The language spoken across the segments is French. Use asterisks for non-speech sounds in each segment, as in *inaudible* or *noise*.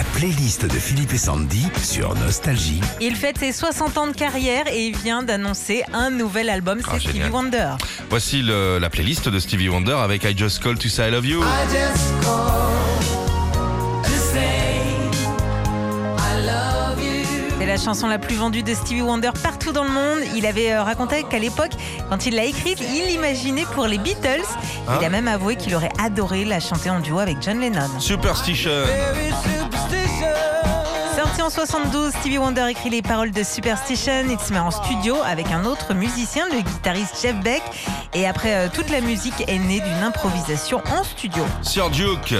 La playlist de Philippe et Sandy sur Nostalgie. Il fête ses 60 ans de carrière et il vient d'annoncer un nouvel album, c'est Ah, Stevie génial. Wonder. Voici le- la playlist de Stevie Wonder avec I Just Call to Say I Love You. C'est la chanson la plus vendue de Stevie Wonder partout dans le monde. Il avait euh, raconté qu'à l'époque, quand il l'a écrite, il l'imaginait pour les Beatles. Hein Il a même avoué qu'il aurait adoré la chanter en duo avec John Lennon. Superstition. Sorti en 72, Stevie Wonder écrit les paroles de Superstition. Il se met en studio avec un autre musicien, le guitariste Jeff Beck. Et après, euh, toute la musique est née d'une improvisation en studio. Sir Duke.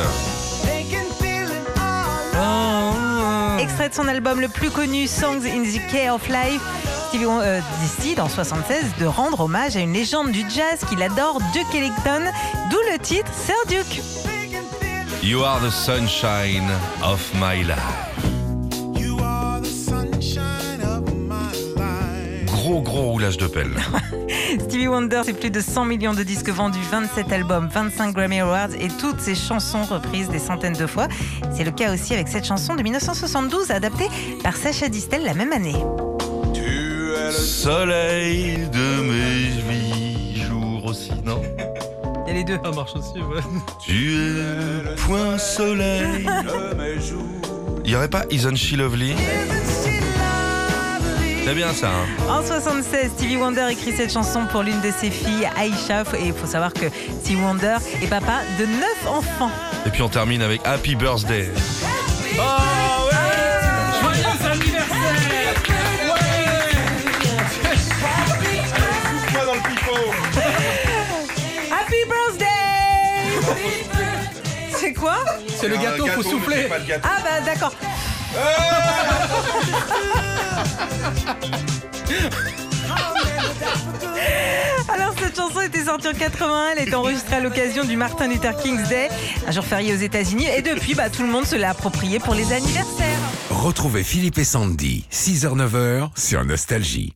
Extrait de son album le plus connu, Songs in the Key of Life, Stevie Wonder euh, décide en 76 de rendre hommage à une légende du jazz qu'il adore, Duke Ellington, d'où le titre Sir Duke. You are the sunshine of my life. Gros gros roulage de pelle. *laughs* Stevie Wonder, c'est plus de 100 millions de disques vendus, 27 albums, 25 Grammy Awards et toutes ses chansons reprises des centaines de fois. C'est le cas aussi avec cette chanson de 1972 adaptée par Sacha Distel la même année. Soleil de y a les deux. Ça marche aussi, ouais. Tu es le point soleil. Il y aurait pas Isn't She Lovely? C'est bien ça. hein En 76, Stevie Wonder écrit cette chanson pour l'une de ses filles, Aisha. Et il faut savoir que Stevie Wonder est papa de 9 enfants. Et puis on termine avec Happy Birthday. C'est le gâteau, faut souffler Ah bah d'accord. *laughs* Alors cette chanson était sortie en 81, elle était enregistrée à l'occasion du Martin Luther King's Day, un jour férié aux États-Unis, et depuis, bah, tout le monde se l'a approprié pour les anniversaires. Retrouvez Philippe et Sandy, 6h-9h sur Nostalgie.